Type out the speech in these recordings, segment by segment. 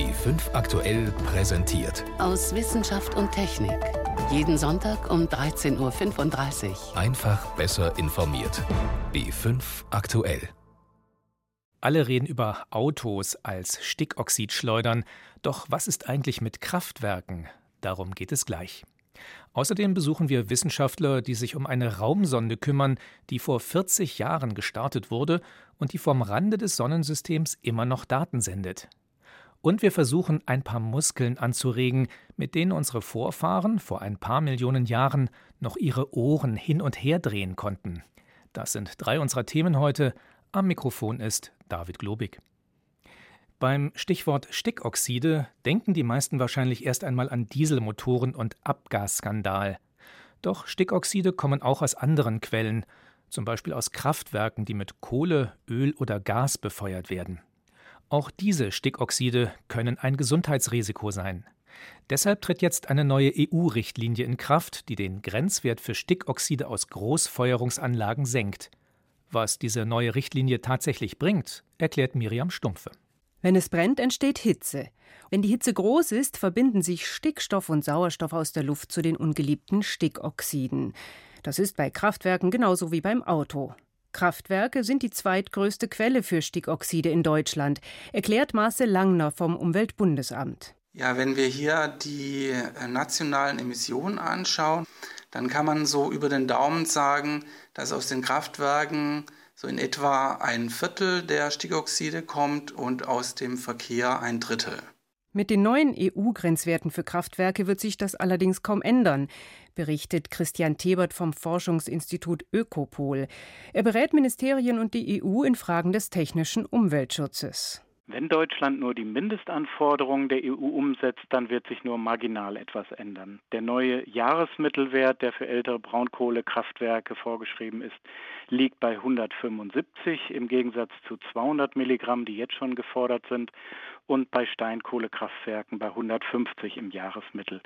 B5 aktuell präsentiert. Aus Wissenschaft und Technik. Jeden Sonntag um 13.35 Uhr. Einfach besser informiert. B5 aktuell. Alle reden über Autos als Stickoxidschleudern. Doch was ist eigentlich mit Kraftwerken? Darum geht es gleich. Außerdem besuchen wir Wissenschaftler, die sich um eine Raumsonde kümmern, die vor 40 Jahren gestartet wurde und die vom Rande des Sonnensystems immer noch Daten sendet. Und wir versuchen ein paar Muskeln anzuregen, mit denen unsere Vorfahren vor ein paar Millionen Jahren noch ihre Ohren hin und her drehen konnten. Das sind drei unserer Themen heute. Am Mikrofon ist David Globig. Beim Stichwort Stickoxide denken die meisten wahrscheinlich erst einmal an Dieselmotoren und Abgasskandal. Doch Stickoxide kommen auch aus anderen Quellen, zum Beispiel aus Kraftwerken, die mit Kohle, Öl oder Gas befeuert werden. Auch diese Stickoxide können ein Gesundheitsrisiko sein. Deshalb tritt jetzt eine neue EU-Richtlinie in Kraft, die den Grenzwert für Stickoxide aus Großfeuerungsanlagen senkt. Was diese neue Richtlinie tatsächlich bringt, erklärt Miriam Stumpfe. Wenn es brennt, entsteht Hitze. Wenn die Hitze groß ist, verbinden sich Stickstoff und Sauerstoff aus der Luft zu den ungeliebten Stickoxiden. Das ist bei Kraftwerken genauso wie beim Auto. Kraftwerke sind die zweitgrößte Quelle für Stickoxide in Deutschland, erklärt Marcel Langner vom Umweltbundesamt. Ja, wenn wir hier die äh, nationalen Emissionen anschauen, dann kann man so über den Daumen sagen, dass aus den Kraftwerken so in etwa ein Viertel der Stickoxide kommt und aus dem Verkehr ein Drittel. Mit den neuen EU-Grenzwerten für Kraftwerke wird sich das allerdings kaum ändern, berichtet Christian Tebert vom Forschungsinstitut Ökopol. Er berät Ministerien und die EU in Fragen des technischen Umweltschutzes. Wenn Deutschland nur die Mindestanforderungen der EU umsetzt, dann wird sich nur marginal etwas ändern. Der neue Jahresmittelwert, der für ältere Braunkohlekraftwerke vorgeschrieben ist, liegt bei 175 im Gegensatz zu 200 Milligramm, die jetzt schon gefordert sind, und bei Steinkohlekraftwerken bei 150 im Jahresmittel.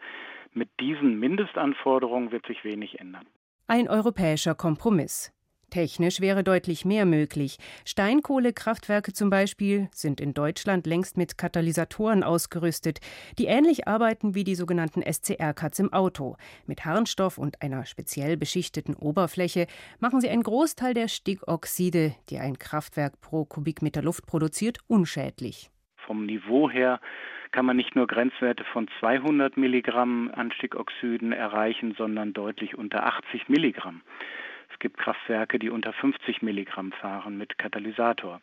Mit diesen Mindestanforderungen wird sich wenig ändern. Ein europäischer Kompromiss. Technisch wäre deutlich mehr möglich. Steinkohlekraftwerke zum Beispiel sind in Deutschland längst mit Katalysatoren ausgerüstet, die ähnlich arbeiten wie die sogenannten SCR-Cuts im Auto. Mit Harnstoff und einer speziell beschichteten Oberfläche machen sie einen Großteil der Stickoxide, die ein Kraftwerk pro Kubikmeter Luft produziert, unschädlich. Vom Niveau her kann man nicht nur Grenzwerte von 200 Milligramm an Stickoxiden erreichen, sondern deutlich unter 80 Milligramm. Es gibt Kraftwerke, die unter 50 Milligramm fahren mit Katalysator.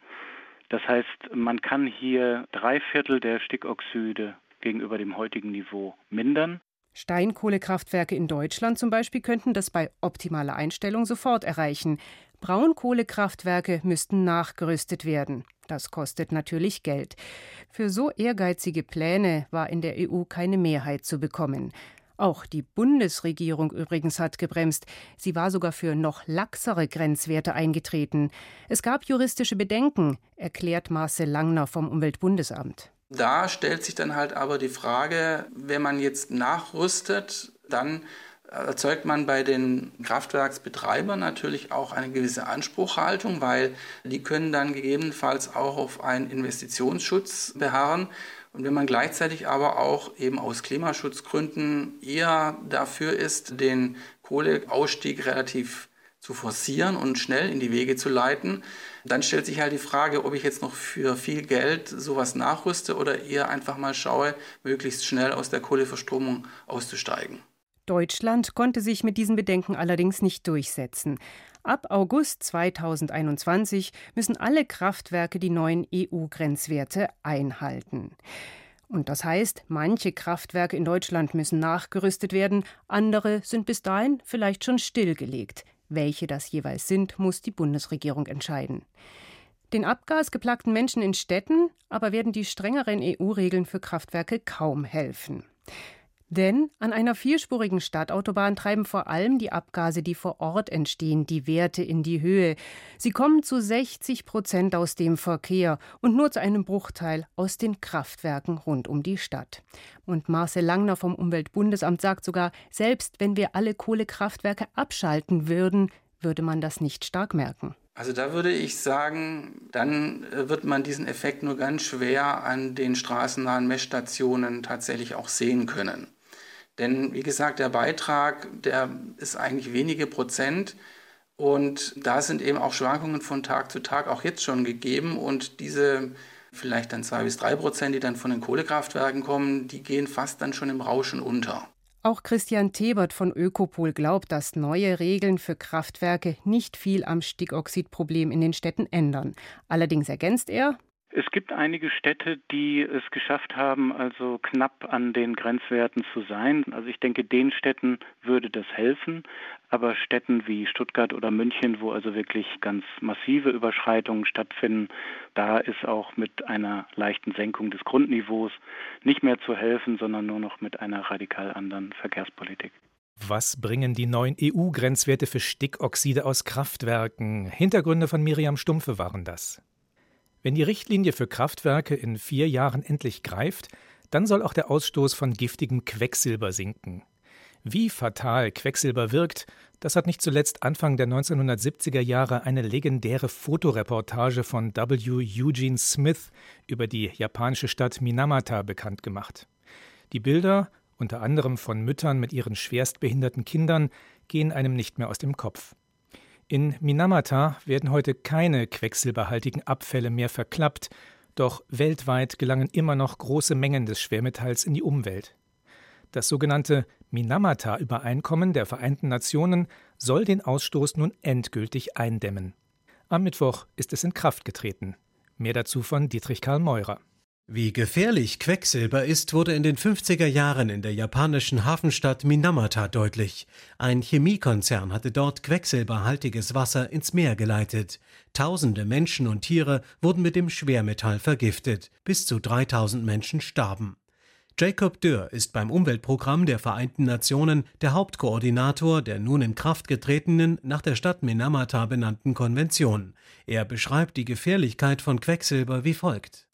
Das heißt, man kann hier drei Viertel der Stickoxide gegenüber dem heutigen Niveau mindern. Steinkohlekraftwerke in Deutschland zum Beispiel könnten das bei optimaler Einstellung sofort erreichen. Braunkohlekraftwerke müssten nachgerüstet werden. Das kostet natürlich Geld. Für so ehrgeizige Pläne war in der EU keine Mehrheit zu bekommen. Auch die Bundesregierung übrigens hat gebremst. Sie war sogar für noch laxere Grenzwerte eingetreten. Es gab juristische Bedenken, erklärt Marcel Langner vom Umweltbundesamt. Da stellt sich dann halt aber die Frage, wenn man jetzt nachrüstet, dann erzeugt man bei den Kraftwerksbetreibern natürlich auch eine gewisse Anspruchhaltung, weil die können dann gegebenenfalls auch auf einen Investitionsschutz beharren. Und wenn man gleichzeitig aber auch eben aus Klimaschutzgründen eher dafür ist, den Kohleausstieg relativ zu forcieren und schnell in die Wege zu leiten, dann stellt sich halt die Frage, ob ich jetzt noch für viel Geld sowas nachrüste oder eher einfach mal schaue, möglichst schnell aus der Kohleverstromung auszusteigen. Deutschland konnte sich mit diesen Bedenken allerdings nicht durchsetzen. Ab August 2021 müssen alle Kraftwerke die neuen EU-Grenzwerte einhalten. Und das heißt, manche Kraftwerke in Deutschland müssen nachgerüstet werden, andere sind bis dahin vielleicht schon stillgelegt. Welche das jeweils sind, muss die Bundesregierung entscheiden. Den abgasgeplagten Menschen in Städten aber werden die strengeren EU-Regeln für Kraftwerke kaum helfen. Denn an einer vierspurigen Stadtautobahn treiben vor allem die Abgase, die vor Ort entstehen, die Werte in die Höhe. Sie kommen zu 60 Prozent aus dem Verkehr und nur zu einem Bruchteil aus den Kraftwerken rund um die Stadt. Und Marcel Langner vom Umweltbundesamt sagt sogar, selbst wenn wir alle Kohlekraftwerke abschalten würden, würde man das nicht stark merken. Also da würde ich sagen, dann äh, wird man diesen Effekt nur ganz schwer an den straßennahen Messstationen tatsächlich auch sehen können. Denn wie gesagt, der Beitrag, der ist eigentlich wenige Prozent. Und da sind eben auch Schwankungen von Tag zu Tag auch jetzt schon gegeben. Und diese vielleicht dann zwei bis drei Prozent, die dann von den Kohlekraftwerken kommen, die gehen fast dann schon im Rauschen unter. Auch Christian Tebert von Ökopol glaubt, dass neue Regeln für Kraftwerke nicht viel am Stickoxidproblem in den Städten ändern. Allerdings ergänzt er, es gibt einige Städte, die es geschafft haben, also knapp an den Grenzwerten zu sein. Also ich denke, den Städten würde das helfen. Aber Städten wie Stuttgart oder München, wo also wirklich ganz massive Überschreitungen stattfinden, da ist auch mit einer leichten Senkung des Grundniveaus nicht mehr zu helfen, sondern nur noch mit einer radikal anderen Verkehrspolitik. Was bringen die neuen EU-Grenzwerte für Stickoxide aus Kraftwerken? Hintergründe von Miriam Stumpfe waren das. Wenn die Richtlinie für Kraftwerke in vier Jahren endlich greift, dann soll auch der Ausstoß von giftigem Quecksilber sinken. Wie fatal Quecksilber wirkt, das hat nicht zuletzt Anfang der 1970er Jahre eine legendäre Fotoreportage von W. Eugene Smith über die japanische Stadt Minamata bekannt gemacht. Die Bilder, unter anderem von Müttern mit ihren schwerstbehinderten Kindern, gehen einem nicht mehr aus dem Kopf. In Minamata werden heute keine quecksilberhaltigen Abfälle mehr verklappt, doch weltweit gelangen immer noch große Mengen des Schwermetalls in die Umwelt. Das sogenannte Minamata-Übereinkommen der Vereinten Nationen soll den Ausstoß nun endgültig eindämmen. Am Mittwoch ist es in Kraft getreten. Mehr dazu von Dietrich Karl Meurer. Wie gefährlich Quecksilber ist, wurde in den 50er Jahren in der japanischen Hafenstadt Minamata deutlich. Ein Chemiekonzern hatte dort quecksilberhaltiges Wasser ins Meer geleitet. Tausende Menschen und Tiere wurden mit dem Schwermetall vergiftet. Bis zu 3000 Menschen starben. Jacob Dürr ist beim Umweltprogramm der Vereinten Nationen der Hauptkoordinator der nun in Kraft getretenen, nach der Stadt Minamata benannten Konvention. Er beschreibt die Gefährlichkeit von Quecksilber wie folgt.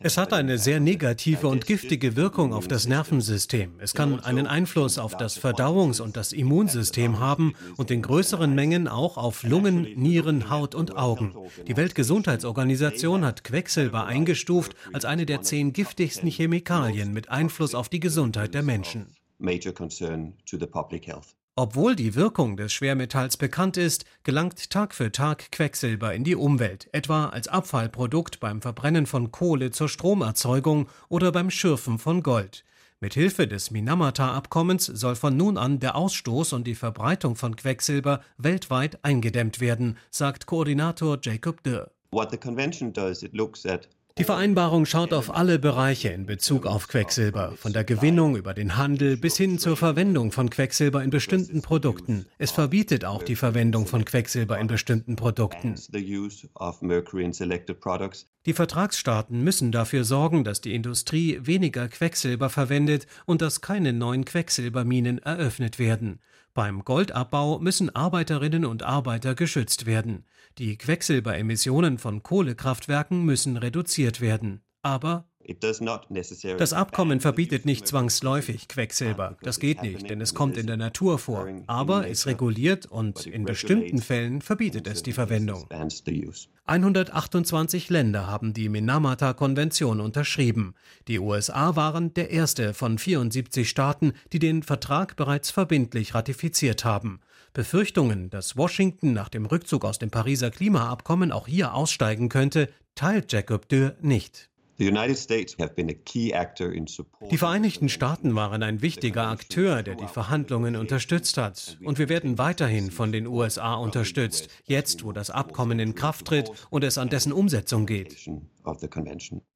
Es hat eine sehr negative und giftige Wirkung auf das Nervensystem. Es kann einen Einfluss auf das Verdauungs- und das Immunsystem haben und in größeren Mengen auch auf Lungen, Nieren, Haut und Augen. Die Weltgesundheitsorganisation hat Quecksilber eingestuft als eine der zehn giftigsten Chemikalien mit Einfluss auf die Gesundheit der Menschen. Major concern to the public health. Obwohl die Wirkung des Schwermetalls bekannt ist, gelangt Tag für Tag Quecksilber in die Umwelt, etwa als Abfallprodukt beim Verbrennen von Kohle zur Stromerzeugung oder beim Schürfen von Gold. Mit Hilfe des Minamata-Abkommens soll von nun an der Ausstoß und die Verbreitung von Quecksilber weltweit eingedämmt werden, sagt Koordinator Jacob Dürr. What the convention does, it looks at die Vereinbarung schaut auf alle Bereiche in Bezug auf Quecksilber, von der Gewinnung über den Handel bis hin zur Verwendung von Quecksilber in bestimmten Produkten. Es verbietet auch die Verwendung von Quecksilber in bestimmten Produkten. Die Vertragsstaaten müssen dafür sorgen, dass die Industrie weniger Quecksilber verwendet und dass keine neuen Quecksilberminen eröffnet werden. Beim Goldabbau müssen Arbeiterinnen und Arbeiter geschützt werden. Die Quecksilberemissionen von Kohlekraftwerken müssen reduziert werden. Aber das Abkommen verbietet nicht zwangsläufig Quecksilber. Das geht nicht, denn es kommt in der Natur vor. Aber es reguliert und in bestimmten Fällen verbietet es die Verwendung. 128 Länder haben die Minamata-Konvention unterschrieben. Die USA waren der erste von 74 Staaten, die den Vertrag bereits verbindlich ratifiziert haben. Befürchtungen, dass Washington nach dem Rückzug aus dem Pariser Klimaabkommen auch hier aussteigen könnte, teilt Jacob Dürr nicht. Die Vereinigten Staaten waren ein wichtiger Akteur, der die Verhandlungen unterstützt hat. Und wir werden weiterhin von den USA unterstützt, jetzt wo das Abkommen in Kraft tritt und es an dessen Umsetzung geht.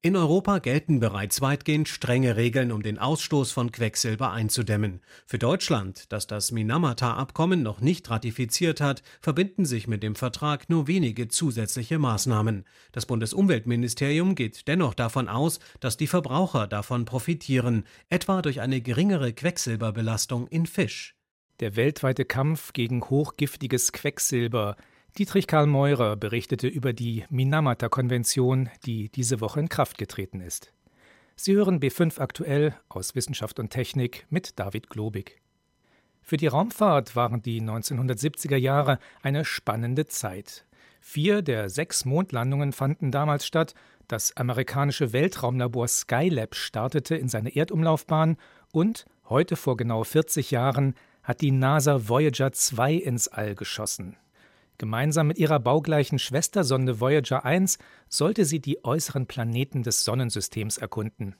In Europa gelten bereits weitgehend strenge Regeln, um den Ausstoß von Quecksilber einzudämmen. Für Deutschland, das das Minamata-Abkommen noch nicht ratifiziert hat, verbinden sich mit dem Vertrag nur wenige zusätzliche Maßnahmen. Das Bundesumweltministerium geht dennoch davon aus, dass die Verbraucher davon profitieren, etwa durch eine geringere Quecksilberbelastung in Fisch. Der weltweite Kampf gegen hochgiftiges Quecksilber Dietrich Karl Meurer berichtete über die Minamata-Konvention, die diese Woche in Kraft getreten ist. Sie hören B5 aktuell aus Wissenschaft und Technik mit David Globig. Für die Raumfahrt waren die 1970er Jahre eine spannende Zeit. Vier der sechs Mondlandungen fanden damals statt, das amerikanische Weltraumlabor Skylab startete in seine Erdumlaufbahn und, heute vor genau 40 Jahren, hat die NASA Voyager 2 ins All geschossen. Gemeinsam mit ihrer baugleichen Schwestersonde Voyager 1 sollte sie die äußeren Planeten des Sonnensystems erkunden.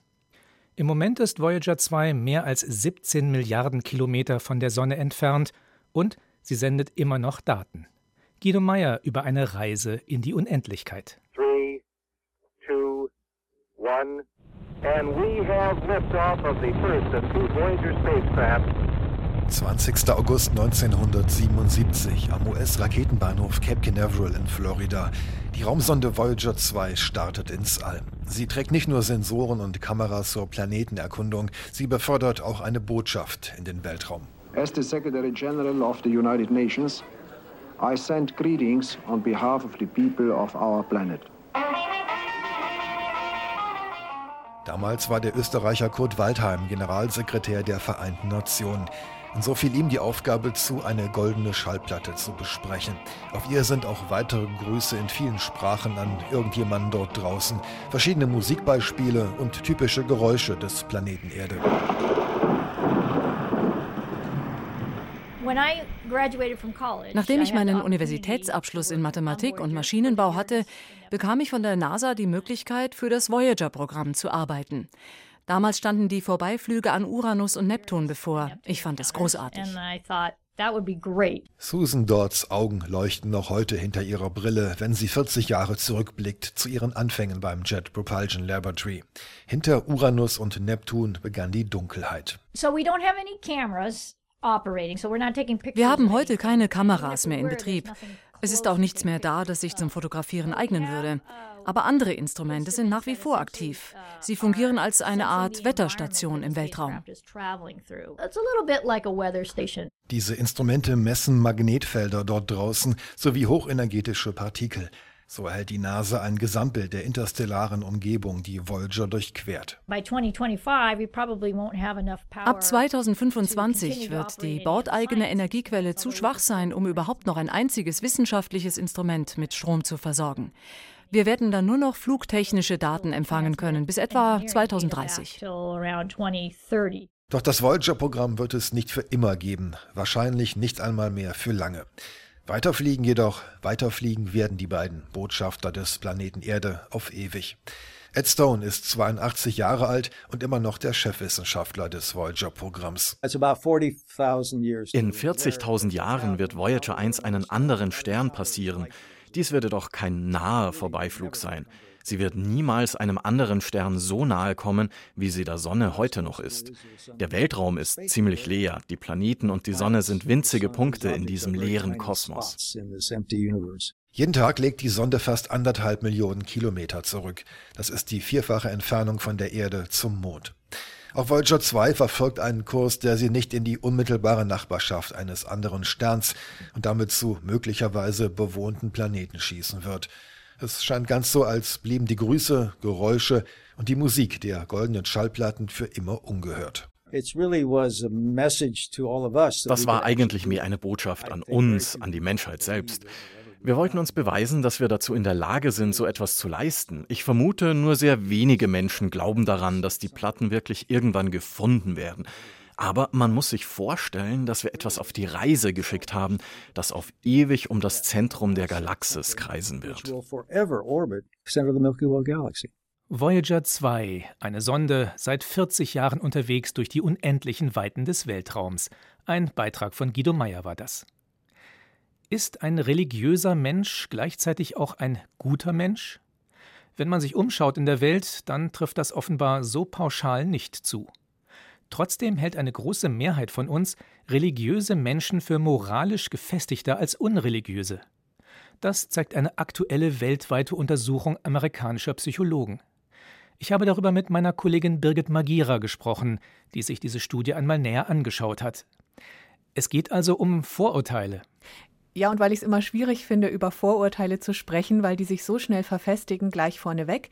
Im Moment ist Voyager 2 mehr als 17 Milliarden Kilometer von der Sonne entfernt und sie sendet immer noch Daten. Guido Meyer über eine Reise in die Unendlichkeit. Three, two, one, and we have liftoff of the first of two Voyager spacecraft 20. August 1977 am US-Raketenbahnhof Cape Canaveral in Florida. Die Raumsonde Voyager 2 startet ins All. Sie trägt nicht nur Sensoren und Kameras zur Planetenerkundung, sie befördert auch eine Botschaft in den Weltraum. As the Secretary General of the United Nations, I send greetings on behalf of the people of our planet. Damals war der Österreicher Kurt Waldheim Generalsekretär der Vereinten Nationen. Und so fiel ihm die Aufgabe zu, eine goldene Schallplatte zu besprechen. Auf ihr sind auch weitere Grüße in vielen Sprachen an irgendjemanden dort draußen, verschiedene Musikbeispiele und typische Geräusche des Planeten Erde. Nachdem ich meinen Universitätsabschluss in Mathematik und Maschinenbau hatte, bekam ich von der NASA die Möglichkeit, für das Voyager-Programm zu arbeiten. Damals standen die Vorbeiflüge an Uranus und Neptun bevor. Ich fand es großartig. Susan Dodds Augen leuchten noch heute hinter ihrer Brille, wenn sie 40 Jahre zurückblickt zu ihren Anfängen beim Jet Propulsion Laboratory. Hinter Uranus und Neptun begann die Dunkelheit. Wir haben heute keine Kameras mehr in Betrieb. Es ist auch nichts mehr da, das sich zum Fotografieren eignen würde. Aber andere Instrumente sind nach wie vor aktiv. Sie fungieren als eine Art Wetterstation im Weltraum. Diese Instrumente messen Magnetfelder dort draußen sowie hochenergetische Partikel. So erhält die NASA ein Gesamtbild der interstellaren Umgebung, die Voyager durchquert. Ab 2025 wird die bordeigene Energiequelle zu schwach sein, um überhaupt noch ein einziges wissenschaftliches Instrument mit Strom zu versorgen. Wir werden dann nur noch flugtechnische Daten empfangen können, bis etwa 2030. Doch das Voyager-Programm wird es nicht für immer geben, wahrscheinlich nicht einmal mehr für lange. Weiterfliegen jedoch, weiterfliegen werden die beiden Botschafter des Planeten Erde auf ewig. Ed Stone ist 82 Jahre alt und immer noch der Chefwissenschaftler des Voyager-Programms. In 40.000 Jahren wird Voyager 1 einen anderen Stern passieren. Dies würde doch kein naher Vorbeiflug sein. Sie wird niemals einem anderen Stern so nahe kommen, wie sie der Sonne heute noch ist. Der Weltraum ist ziemlich leer. Die Planeten und die Sonne sind winzige Punkte in diesem leeren Kosmos. Jeden Tag legt die Sonde fast anderthalb Millionen Kilometer zurück. Das ist die vierfache Entfernung von der Erde zum Mond. Auch Voyager 2 verfolgt einen Kurs, der sie nicht in die unmittelbare Nachbarschaft eines anderen Sterns und damit zu möglicherweise bewohnten Planeten schießen wird. Es scheint ganz so, als blieben die Grüße, Geräusche und die Musik der goldenen Schallplatten für immer ungehört. Das war eigentlich mehr eine Botschaft an uns, an die Menschheit selbst. Wir wollten uns beweisen, dass wir dazu in der Lage sind, so etwas zu leisten. Ich vermute, nur sehr wenige Menschen glauben daran, dass die Platten wirklich irgendwann gefunden werden. Aber man muss sich vorstellen, dass wir etwas auf die Reise geschickt haben, das auf ewig um das Zentrum der Galaxis kreisen wird. Voyager 2, eine Sonde, seit 40 Jahren unterwegs durch die unendlichen Weiten des Weltraums. Ein Beitrag von Guido Meyer war das. Ist ein religiöser Mensch gleichzeitig auch ein guter Mensch? Wenn man sich umschaut in der Welt, dann trifft das offenbar so pauschal nicht zu. Trotzdem hält eine große Mehrheit von uns religiöse Menschen für moralisch gefestigter als unreligiöse. Das zeigt eine aktuelle weltweite Untersuchung amerikanischer Psychologen. Ich habe darüber mit meiner Kollegin Birgit Magira gesprochen, die sich diese Studie einmal näher angeschaut hat. Es geht also um Vorurteile. Ja, und weil ich es immer schwierig finde, über Vorurteile zu sprechen, weil die sich so schnell verfestigen, gleich vorneweg.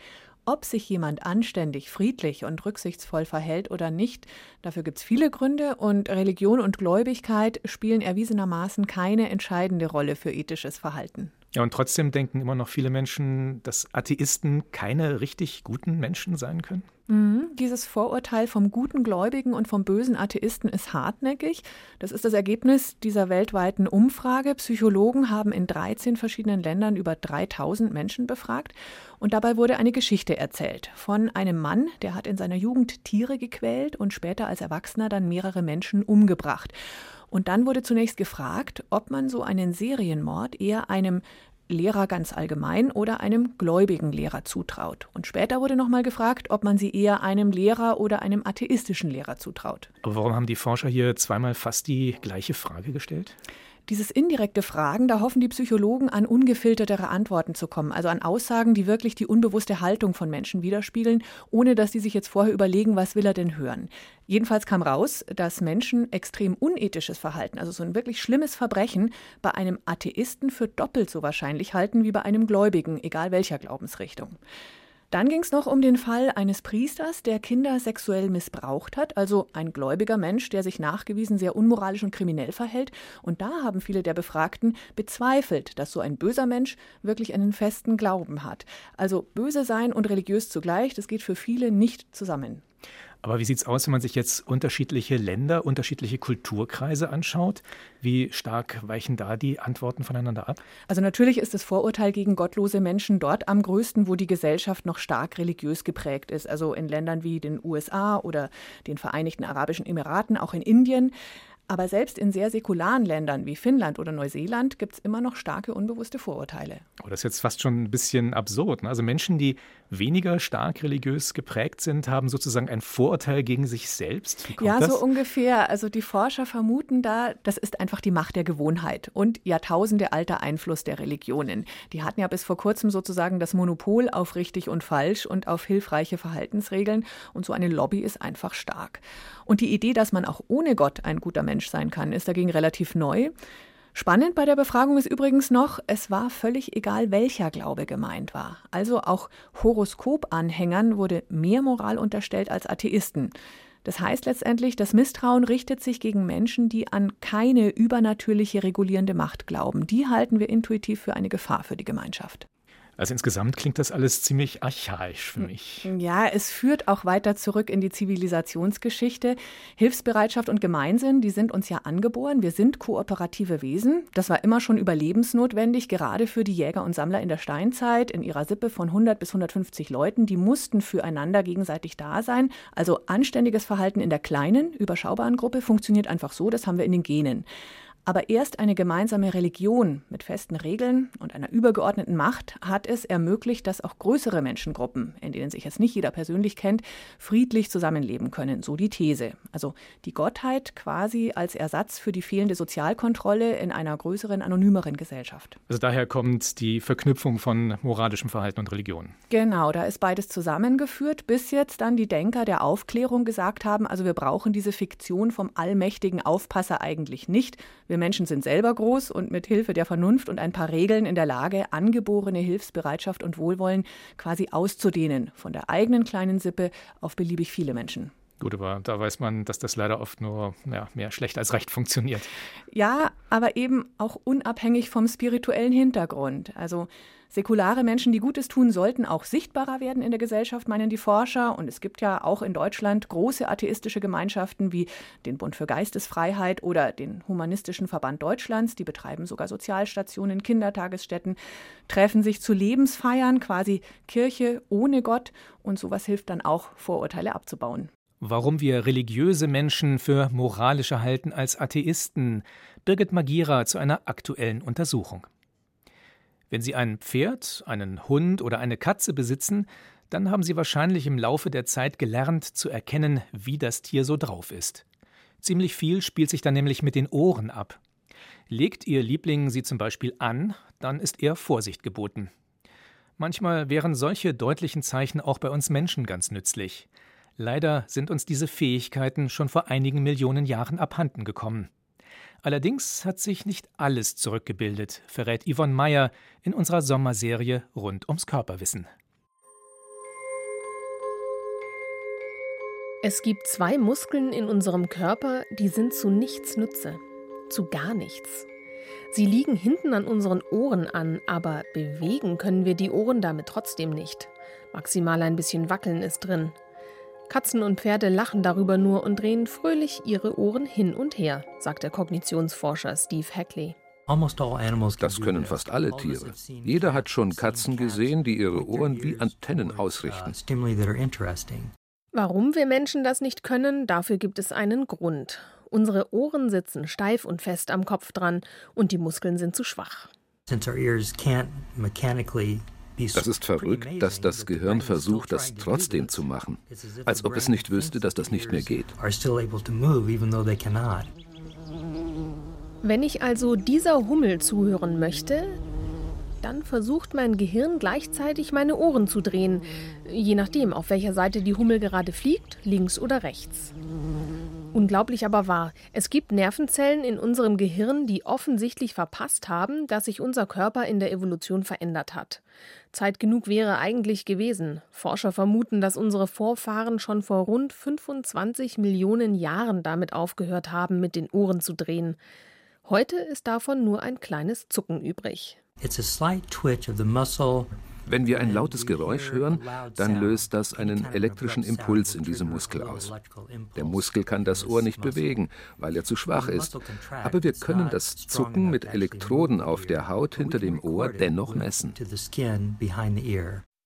Ob sich jemand anständig, friedlich und rücksichtsvoll verhält oder nicht, dafür gibt es viele Gründe und Religion und Gläubigkeit spielen erwiesenermaßen keine entscheidende Rolle für ethisches Verhalten. Ja, und trotzdem denken immer noch viele Menschen, dass Atheisten keine richtig guten Menschen sein können? Mhm. Dieses Vorurteil vom guten Gläubigen und vom bösen Atheisten ist hartnäckig. Das ist das Ergebnis dieser weltweiten Umfrage. Psychologen haben in 13 verschiedenen Ländern über 3000 Menschen befragt. Und dabei wurde eine Geschichte erzählt von einem Mann, der hat in seiner Jugend Tiere gequält und später als Erwachsener dann mehrere Menschen umgebracht. Und dann wurde zunächst gefragt, ob man so einen Serienmord eher einem Lehrer ganz allgemein oder einem gläubigen Lehrer zutraut. Und später wurde nochmal gefragt, ob man sie eher einem Lehrer oder einem atheistischen Lehrer zutraut. Aber warum haben die Forscher hier zweimal fast die gleiche Frage gestellt? Dieses indirekte Fragen, da hoffen die Psychologen an ungefiltertere Antworten zu kommen, also an Aussagen, die wirklich die unbewusste Haltung von Menschen widerspiegeln, ohne dass die sich jetzt vorher überlegen, was will er denn hören. Jedenfalls kam raus, dass Menschen extrem unethisches Verhalten, also so ein wirklich schlimmes Verbrechen, bei einem Atheisten für doppelt so wahrscheinlich halten wie bei einem Gläubigen, egal welcher Glaubensrichtung. Dann ging es noch um den Fall eines Priesters, der Kinder sexuell missbraucht hat, also ein gläubiger Mensch, der sich nachgewiesen sehr unmoralisch und kriminell verhält. Und da haben viele der Befragten bezweifelt, dass so ein böser Mensch wirklich einen festen Glauben hat. Also böse sein und religiös zugleich, das geht für viele nicht zusammen. Aber wie sieht es aus, wenn man sich jetzt unterschiedliche Länder, unterschiedliche Kulturkreise anschaut? Wie stark weichen da die Antworten voneinander ab? Also natürlich ist das Vorurteil gegen gottlose Menschen dort am größten, wo die Gesellschaft noch stark religiös geprägt ist. Also in Ländern wie den USA oder den Vereinigten Arabischen Emiraten, auch in Indien. Aber selbst in sehr säkularen Ländern wie Finnland oder Neuseeland gibt es immer noch starke unbewusste Vorurteile. Oh, das ist jetzt fast schon ein bisschen absurd. Ne? Also Menschen, die weniger stark religiös geprägt sind, haben sozusagen ein Vorurteil gegen sich selbst. ja, das? so ungefähr. Also die Forscher vermuten da, das ist einfach die Macht der Gewohnheit und Jahrtausende alter Einfluss der Religionen. Die hatten ja bis vor kurzem sozusagen das Monopol auf richtig und falsch und auf hilfreiche Verhaltensregeln. Und so eine Lobby ist einfach stark. Und die Idee, dass man auch ohne Gott ein guter Mensch sein kann, ist dagegen relativ neu. Spannend bei der Befragung ist übrigens noch, es war völlig egal, welcher Glaube gemeint war. Also auch Horoskop-Anhängern wurde mehr Moral unterstellt als Atheisten. Das heißt letztendlich, das Misstrauen richtet sich gegen Menschen, die an keine übernatürliche regulierende Macht glauben. Die halten wir intuitiv für eine Gefahr für die Gemeinschaft. Also insgesamt klingt das alles ziemlich archaisch für mich. Ja, es führt auch weiter zurück in die Zivilisationsgeschichte. Hilfsbereitschaft und Gemeinsinn, die sind uns ja angeboren. Wir sind kooperative Wesen. Das war immer schon überlebensnotwendig, gerade für die Jäger und Sammler in der Steinzeit, in ihrer Sippe von 100 bis 150 Leuten. Die mussten füreinander gegenseitig da sein. Also anständiges Verhalten in der kleinen, überschaubaren Gruppe funktioniert einfach so. Das haben wir in den Genen. Aber erst eine gemeinsame Religion mit festen Regeln und einer übergeordneten Macht hat es ermöglicht, dass auch größere Menschengruppen, in denen sich jetzt nicht jeder persönlich kennt, friedlich zusammenleben können. So die These. Also die Gottheit quasi als Ersatz für die fehlende Sozialkontrolle in einer größeren, anonymeren Gesellschaft. Also daher kommt die Verknüpfung von moralischem Verhalten und Religion. Genau, da ist beides zusammengeführt, bis jetzt dann die Denker der Aufklärung gesagt haben, also wir brauchen diese Fiktion vom allmächtigen Aufpasser eigentlich nicht. Wir Menschen sind selber groß und mit Hilfe der Vernunft und ein paar Regeln in der Lage, angeborene Hilfsbereitschaft und Wohlwollen quasi auszudehnen, von der eigenen kleinen Sippe auf beliebig viele Menschen. Gut, aber da weiß man, dass das leider oft nur ja, mehr schlecht als recht funktioniert. Ja, aber eben auch unabhängig vom spirituellen Hintergrund. Also Säkulare Menschen, die Gutes tun, sollten auch sichtbarer werden in der Gesellschaft, meinen die Forscher. Und es gibt ja auch in Deutschland große atheistische Gemeinschaften wie den Bund für Geistesfreiheit oder den Humanistischen Verband Deutschlands. Die betreiben sogar Sozialstationen, Kindertagesstätten, treffen sich zu Lebensfeiern, quasi Kirche ohne Gott. Und sowas hilft dann auch, Vorurteile abzubauen. Warum wir religiöse Menschen für moralischer halten als Atheisten, Birgit Magira zu einer aktuellen Untersuchung. Wenn Sie ein Pferd, einen Hund oder eine Katze besitzen, dann haben Sie wahrscheinlich im Laufe der Zeit gelernt zu erkennen, wie das Tier so drauf ist. Ziemlich viel spielt sich dann nämlich mit den Ohren ab. Legt Ihr Liebling sie zum Beispiel an, dann ist eher Vorsicht geboten. Manchmal wären solche deutlichen Zeichen auch bei uns Menschen ganz nützlich. Leider sind uns diese Fähigkeiten schon vor einigen Millionen Jahren abhanden gekommen. Allerdings hat sich nicht alles zurückgebildet, verrät Yvonne Meyer in unserer Sommerserie rund ums Körperwissen. Es gibt zwei Muskeln in unserem Körper, die sind zu nichts Nütze, zu gar nichts. Sie liegen hinten an unseren Ohren an, aber bewegen können wir die Ohren damit trotzdem nicht. Maximal ein bisschen Wackeln ist drin. Katzen und Pferde lachen darüber nur und drehen fröhlich ihre Ohren hin und her, sagt der Kognitionsforscher Steve Hackley. Das können fast alle Tiere. Jeder hat schon Katzen gesehen, die ihre Ohren wie Antennen ausrichten. Warum wir Menschen das nicht können, dafür gibt es einen Grund. Unsere Ohren sitzen steif und fest am Kopf dran und die Muskeln sind zu schwach. Das ist verrückt, dass das Gehirn versucht, das trotzdem zu machen, als ob es nicht wüsste, dass das nicht mehr geht. Wenn ich also dieser Hummel zuhören möchte, dann versucht mein Gehirn gleichzeitig meine Ohren zu drehen, je nachdem, auf welcher Seite die Hummel gerade fliegt, links oder rechts. Unglaublich aber wahr, es gibt Nervenzellen in unserem Gehirn, die offensichtlich verpasst haben, dass sich unser Körper in der Evolution verändert hat. Zeit genug wäre eigentlich gewesen. Forscher vermuten, dass unsere Vorfahren schon vor rund 25 Millionen Jahren damit aufgehört haben, mit den Ohren zu drehen. Heute ist davon nur ein kleines Zucken übrig. Wenn wir ein lautes Geräusch hören, dann löst das einen elektrischen Impuls in diesem Muskel aus. Der Muskel kann das Ohr nicht bewegen, weil er zu schwach ist. Aber wir können das Zucken mit Elektroden auf der Haut hinter dem Ohr dennoch messen.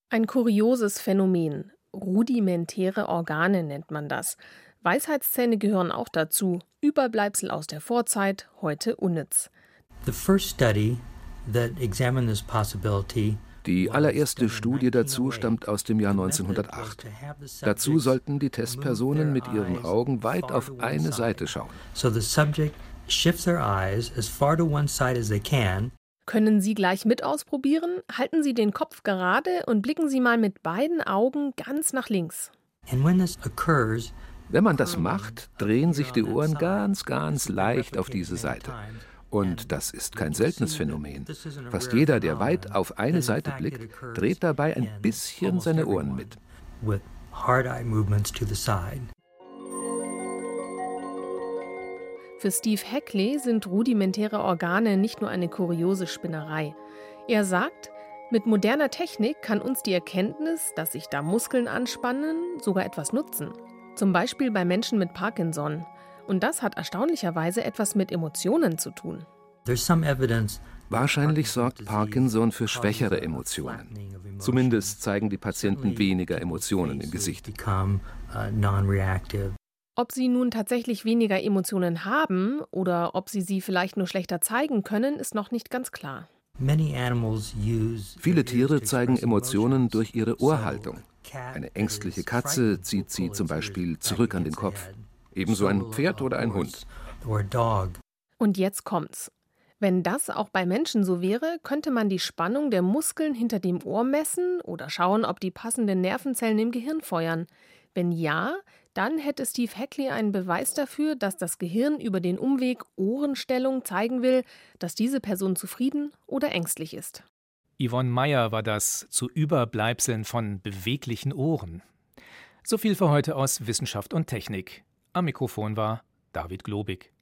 Ein kurioses Phänomen. Rudimentäre Organe nennt man das. Weisheitszähne gehören auch dazu. Überbleibsel aus der Vorzeit, heute unnütz. The first study die allererste Studie dazu stammt aus dem Jahr 1908. Dazu sollten die Testpersonen mit ihren Augen weit auf eine Seite schauen. Können Sie gleich mit ausprobieren? Halten Sie den Kopf gerade und blicken Sie mal mit beiden Augen ganz nach links. Wenn man das macht, drehen sich die Ohren ganz, ganz leicht auf diese Seite. Und das ist kein seltenes Phänomen. Fast jeder, der weit auf eine Seite blickt, dreht dabei ein bisschen seine Ohren mit. Für Steve Hackley sind rudimentäre Organe nicht nur eine kuriose Spinnerei. Er sagt, mit moderner Technik kann uns die Erkenntnis, dass sich da Muskeln anspannen, sogar etwas nutzen. Zum Beispiel bei Menschen mit Parkinson. Und das hat erstaunlicherweise etwas mit Emotionen zu tun. Wahrscheinlich sorgt Parkinson für schwächere Emotionen. Zumindest zeigen die Patienten weniger Emotionen im Gesicht. Ob sie nun tatsächlich weniger Emotionen haben oder ob sie sie vielleicht nur schlechter zeigen können, ist noch nicht ganz klar. Viele Tiere zeigen Emotionen durch ihre Ohrhaltung. Eine ängstliche Katze zieht sie zum Beispiel zurück an den Kopf. Ebenso ein Pferd oder ein Hund. Und jetzt kommt's. Wenn das auch bei Menschen so wäre, könnte man die Spannung der Muskeln hinter dem Ohr messen oder schauen, ob die passenden Nervenzellen im Gehirn feuern. Wenn ja, dann hätte Steve Hackley einen Beweis dafür, dass das Gehirn über den Umweg Ohrenstellung zeigen will, dass diese Person zufrieden oder ängstlich ist. Yvonne Meyer war das zu Überbleibseln von beweglichen Ohren. So viel für heute aus Wissenschaft und Technik. Am Mikrofon war David Globig.